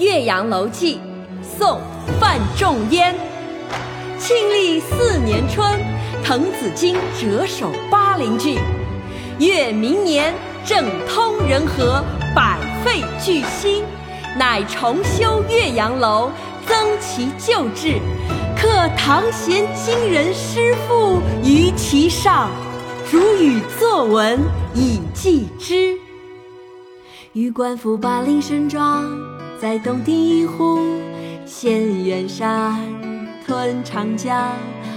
岳阳楼记》，宋·范仲淹。庆历四年春，滕子京谪守巴陵郡。越明年，政通人和，百废具兴，乃重修岳阳楼，增其旧制，刻唐贤今人诗赋于其上，主语作文以记之。欲观夫巴陵胜状，在洞庭一湖，衔远山，吞长江，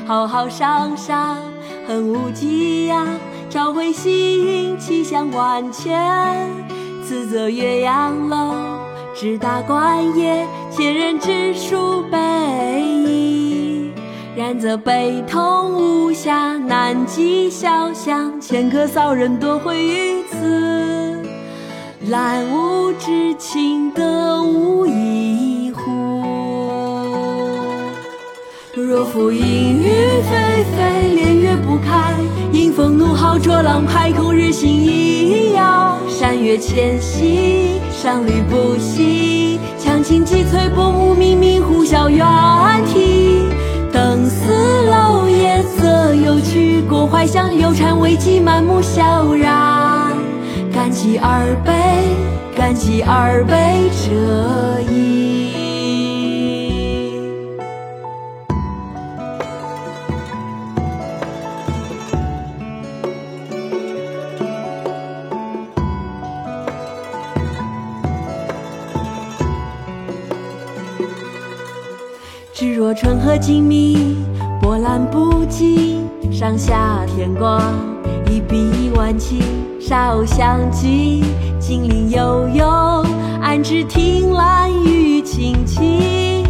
浩浩汤汤，横无际呀！朝晖夕阴，气象万千。此则岳阳楼，直达关也。前人之述备矣。然则北通巫峡，南极潇湘，迁客骚人多会于此。览物之情，得无一乎？若复阴雨霏霏，连月不开。迎风怒号，浊浪拍空，日星一曜。山岳迁徙，商旅不息。羌琴击翠，薄暮冥冥，呼啸猿啼。登斯楼夜色幽曲，过淮乡，流蝉未几，满目萧然。感激二杯，感激二杯者矣。只若春和景谧，波澜不惊，上下天光，一碧万顷。沙鸥相集，金鳞悠悠，安知汀兰郁青青？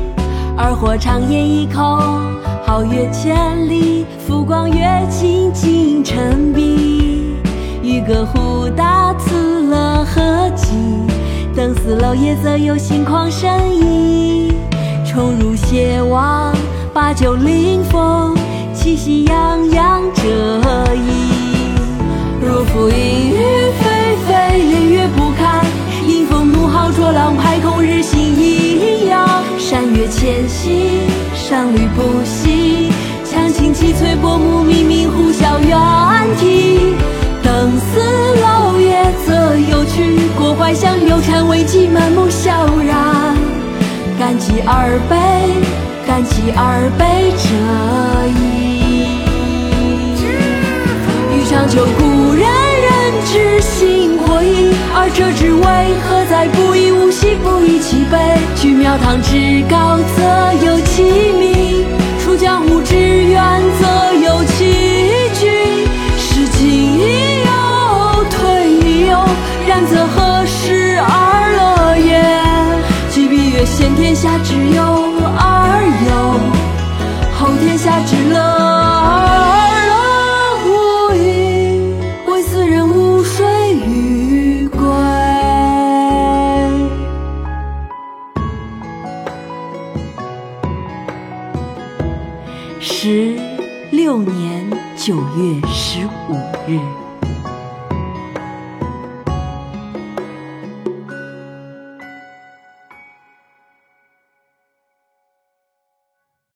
而火长烟一口，皓月千里，浮光跃金，金城碧。渔歌互答，此乐何极？登斯楼夜则有，心旷神怡。宠辱偕忘，把酒临风，气息洋洋者矣。若复阴雨霏霏，连月不开。迎风怒号，浊浪排空，日行一遥。山岳迁徙，商旅不息。羌琴击翠，薄暮冥冥，呼啸猿啼。登斯楼夜色幽曲，过淮乡，流禅未几，满目萧然。感激二杯，感激二杯者矣。就故人，人之心魄矣。而折枝为何在？不以物喜，不以其悲。居庙堂之高，则有其名；出江湖之远，则有其君。是进亦有，退亦有，然则何时而乐也？既必曰先天下之忧而忧，后天下之乐十六年九月十五日。